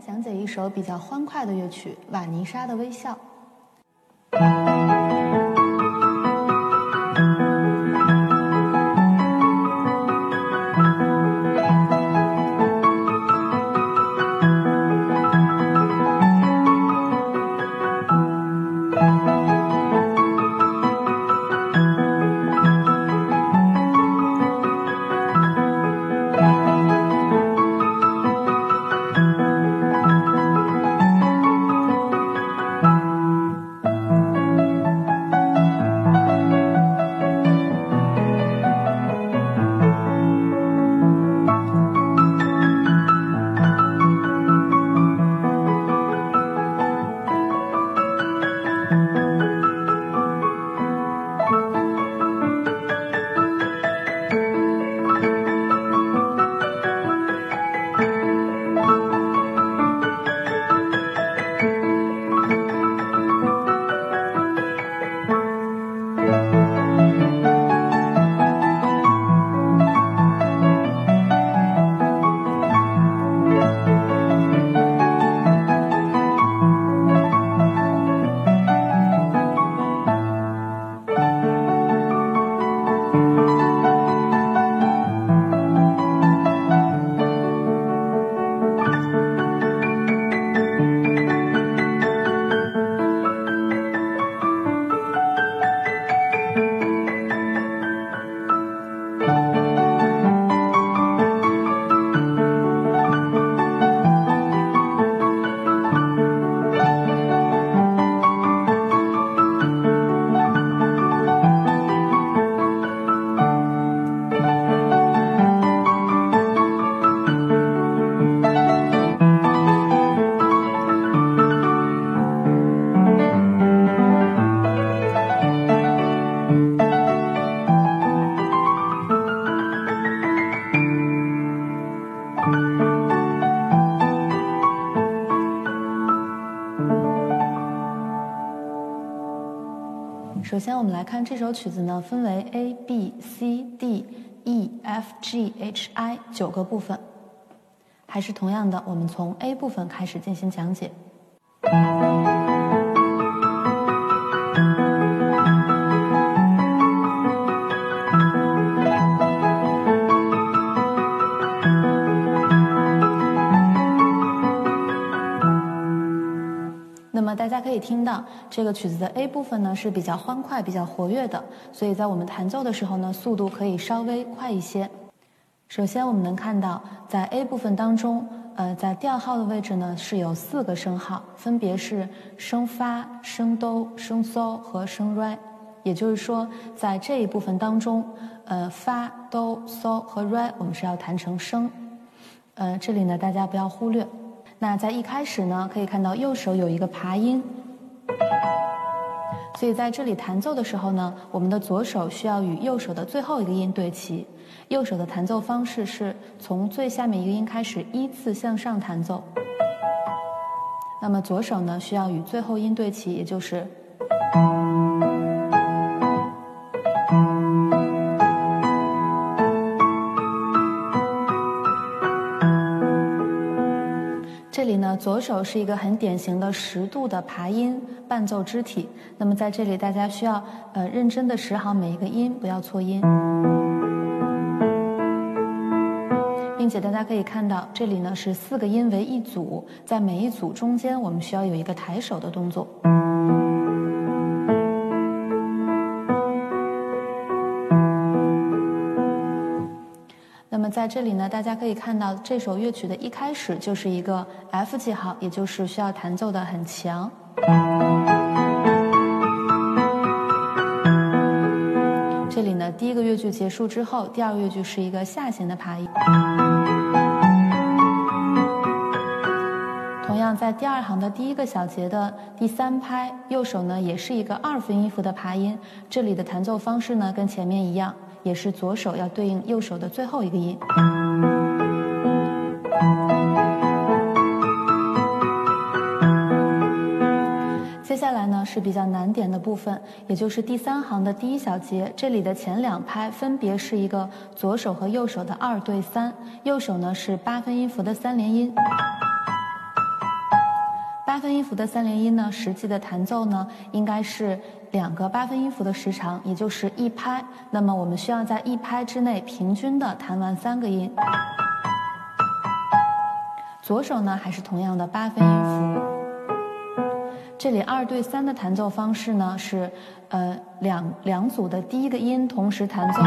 讲解一首比较欢快的乐曲《瓦尼莎的微笑》。首先，我们来看这首曲子呢，分为 A、B、C、D、E、F、G、H、I 九个部分。还是同样的，我们从 A 部分开始进行讲解。大家可以听到，这个曲子的 A 部分呢是比较欢快、比较活跃的，所以在我们弹奏的时候呢，速度可以稍微快一些。首先，我们能看到，在 A 部分当中，呃，在调号的位置呢是有四个升号，分别是升发、升哆、升嗦和升瑞。也就是说，在这一部分当中，呃，发、哆、嗦和瑞我们是要弹成升。呃，这里呢大家不要忽略。那在一开始呢，可以看到右手有一个爬音。所以在这里弹奏的时候呢，我们的左手需要与右手的最后一个音对齐。右手的弹奏方式是从最下面一个音开始依次向上弹奏。那么左手呢，需要与最后音对齐，也就是。这里呢，左手是一个很典型的十度的爬音伴奏肢体。那么在这里，大家需要呃认真的识好每一个音，不要错音。并且大家可以看到，这里呢是四个音为一组，在每一组中间，我们需要有一个抬手的动作。这里呢，大家可以看到这首乐曲的一开始就是一个 F 记号，也就是需要弹奏的很强。这里呢，第一个乐句结束之后，第二个乐句是一个下行的爬音。同样，在第二行的第一个小节的第三拍，右手呢也是一个二分音符的爬音。这里的弹奏方式呢跟前面一样。也是左手要对应右手的最后一个音。接下来呢是比较难点的部分，也就是第三行的第一小节，这里的前两拍分别是一个左手和右手的二对三，右手呢是八分音符的三连音。八分音符的三连音呢，实际的弹奏呢，应该是两个八分音符的时长，也就是一拍。那么我们需要在一拍之内平均的弹完三个音。左手呢，还是同样的八分音符。这里二对三的弹奏方式呢，是呃两两组的第一个音同时弹奏，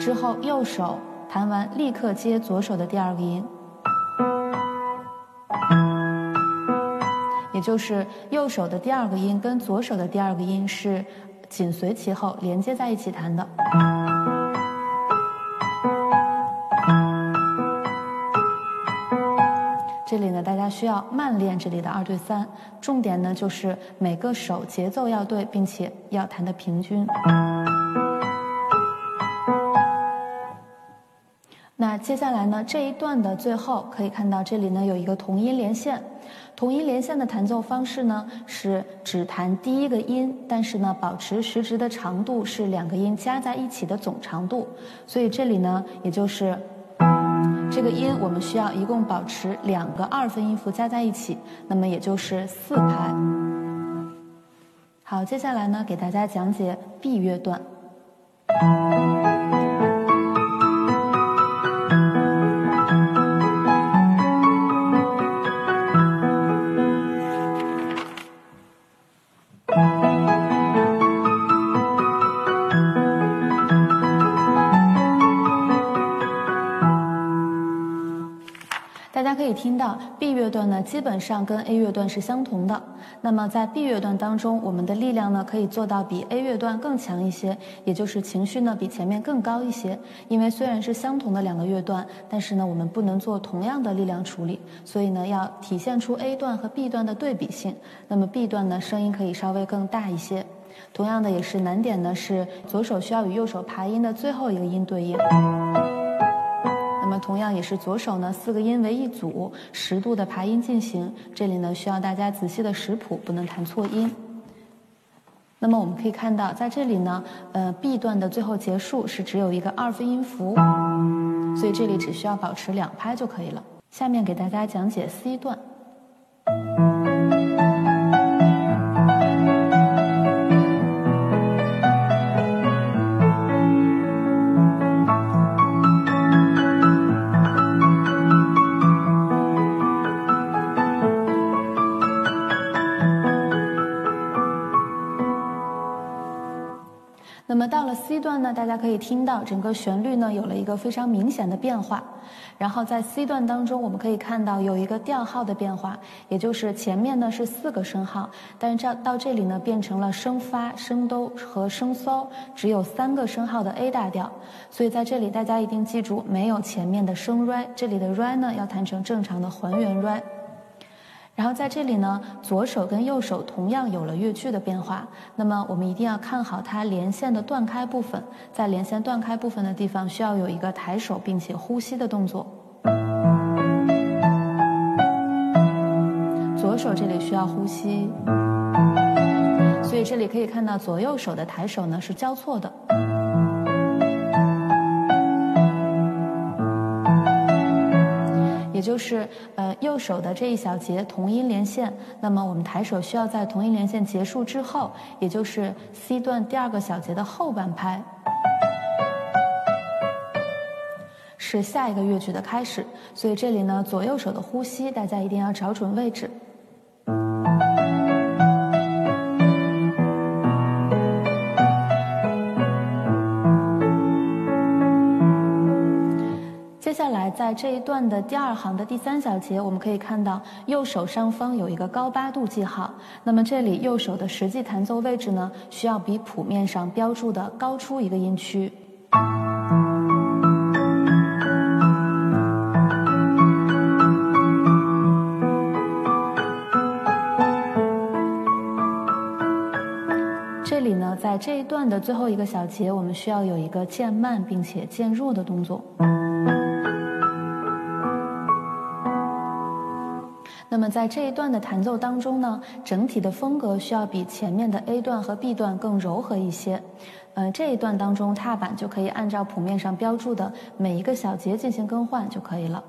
之后右手弹完立刻接左手的第二个音。也就是右手的第二个音跟左手的第二个音是紧随其后连接在一起弹的。这里呢，大家需要慢练这里的二对三，重点呢就是每个手节奏要对，并且要弹的平均。那接下来呢，这一段的最后可以看到，这里呢有一个同音连线。同音连线的弹奏方式呢，是只弹第一个音，但是呢，保持时值的长度是两个音加在一起的总长度。所以这里呢，也就是这个音，我们需要一共保持两个二分音符加在一起，那么也就是四拍。好，接下来呢，给大家讲解 B 乐段。听到 B 乐段呢，基本上跟 A 乐段是相同的。那么在 B 乐段当中，我们的力量呢可以做到比 A 乐段更强一些，也就是情绪呢比前面更高一些。因为虽然是相同的两个乐段，但是呢我们不能做同样的力量处理，所以呢要体现出 A 段和 B 段的对比性。那么 B 段呢声音可以稍微更大一些。同样的也是难点呢是左手需要与右手爬音的最后一个音对应。同样也是左手呢，四个音为一组，十度的爬音进行。这里呢需要大家仔细的识谱，不能弹错音。那么我们可以看到，在这里呢，呃，B 段的最后结束是只有一个二分音符，所以这里只需要保持两拍就可以了。下面给大家讲解 C 段。那么到了 C 段呢，大家可以听到整个旋律呢有了一个非常明显的变化。然后在 C 段当中，我们可以看到有一个调号的变化，也就是前面呢是四个升号，但是这到这里呢变成了升发、升哆和升嗦，只有三个升号的 A 大调。所以在这里大家一定记住，没有前面的升 Re，这里的 Re 呢要弹成正常的还原 Re。然后在这里呢，左手跟右手同样有了乐句的变化。那么我们一定要看好它连线的断开部分，在连线断开部分的地方需要有一个抬手并且呼吸的动作。左手这里需要呼吸，所以这里可以看到左右手的抬手呢是交错的。就是呃右手的这一小节同音连线，那么我们抬手需要在同音连线结束之后，也就是 C 段第二个小节的后半拍，是下一个乐句的开始。所以这里呢左右手的呼吸，大家一定要找准位置。在这一段的第二行的第三小节，我们可以看到右手上方有一个高八度记号。那么这里右手的实际弹奏位置呢，需要比谱面上标注的高出一个音区。这里呢，在这一段的最后一个小节，我们需要有一个渐慢并且渐弱的动作。那么在这一段的弹奏当中呢，整体的风格需要比前面的 A 段和 B 段更柔和一些。呃，这一段当中踏板就可以按照谱面上标注的每一个小节进行更换就可以了。